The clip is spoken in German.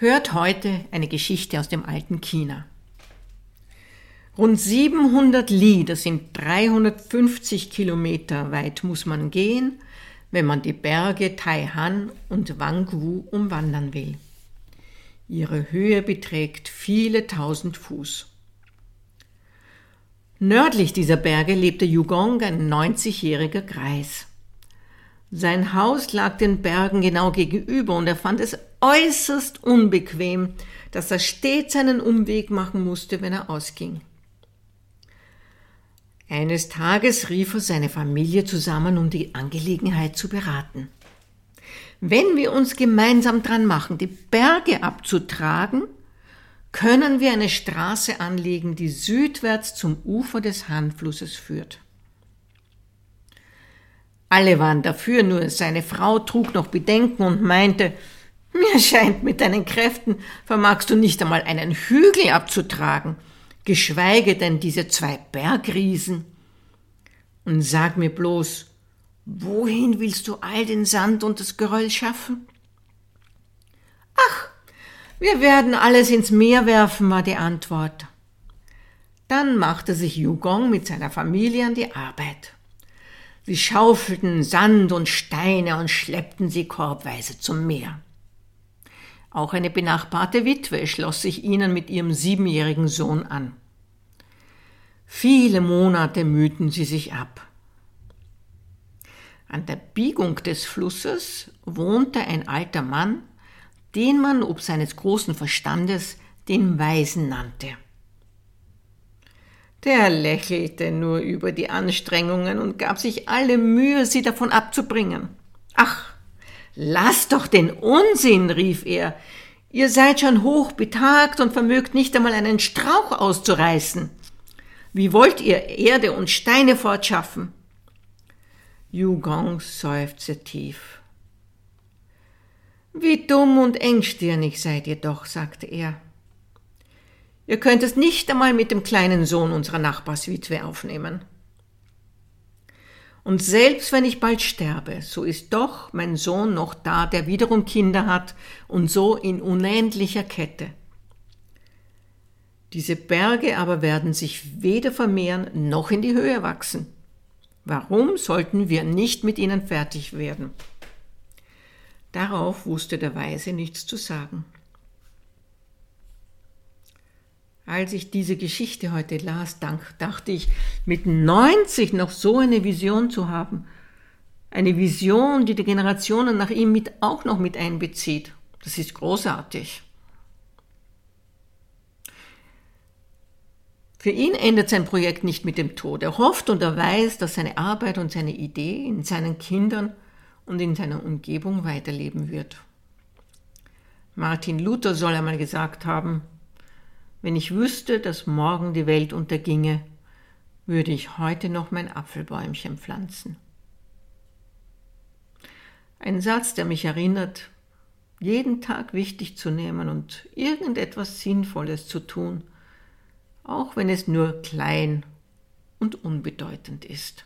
Hört heute eine Geschichte aus dem alten China. Rund 700 Li, das sind 350 Kilometer weit, muss man gehen, wenn man die Berge Taihan und Wangwu umwandern will. Ihre Höhe beträgt viele tausend Fuß. Nördlich dieser Berge lebte Yugong, ein 90-jähriger Greis. Sein Haus lag den Bergen genau gegenüber und er fand es äußerst unbequem, dass er stets einen Umweg machen musste, wenn er ausging. Eines Tages rief er seine Familie zusammen, um die Angelegenheit zu beraten. Wenn wir uns gemeinsam dran machen, die Berge abzutragen, können wir eine Straße anlegen, die südwärts zum Ufer des Hanflusses führt. Alle waren dafür, nur seine Frau trug noch Bedenken und meinte, mir scheint, mit deinen Kräften vermagst du nicht einmal einen Hügel abzutragen, geschweige denn diese zwei Bergriesen. Und sag mir bloß, wohin willst du all den Sand und das Geröll schaffen? Ach, wir werden alles ins Meer werfen, war die Antwort. Dann machte sich Yugong mit seiner Familie an die Arbeit. Sie schaufelten Sand und Steine und schleppten sie korbweise zum Meer. Auch eine benachbarte Witwe schloss sich ihnen mit ihrem siebenjährigen Sohn an. Viele Monate mühten sie sich ab. An der Biegung des Flusses wohnte ein alter Mann, den man ob seines großen Verstandes den Weisen nannte. Der lächelte nur über die Anstrengungen und gab sich alle Mühe, sie davon abzubringen. Ach, lass doch den Unsinn, rief er. Ihr seid schon hoch betagt und vermögt nicht einmal einen Strauch auszureißen. Wie wollt ihr Erde und Steine fortschaffen? Yugong seufzte tief. Wie dumm und engstirnig seid ihr doch, sagte er. Ihr könnt es nicht einmal mit dem kleinen Sohn unserer Nachbarswitwe aufnehmen. Und selbst wenn ich bald sterbe, so ist doch mein Sohn noch da, der wiederum Kinder hat und so in unendlicher Kette. Diese Berge aber werden sich weder vermehren noch in die Höhe wachsen. Warum sollten wir nicht mit ihnen fertig werden? Darauf wusste der Weise nichts zu sagen. Als ich diese Geschichte heute las, dachte ich, mit 90 noch so eine Vision zu haben. Eine Vision, die die Generationen nach ihm mit, auch noch mit einbezieht. Das ist großartig. Für ihn endet sein Projekt nicht mit dem Tod. Er hofft und er weiß, dass seine Arbeit und seine Idee in seinen Kindern und in seiner Umgebung weiterleben wird. Martin Luther soll einmal gesagt haben, wenn ich wüsste, dass morgen die Welt unterginge, würde ich heute noch mein Apfelbäumchen pflanzen. Ein Satz, der mich erinnert, jeden Tag wichtig zu nehmen und irgendetwas Sinnvolles zu tun, auch wenn es nur klein und unbedeutend ist.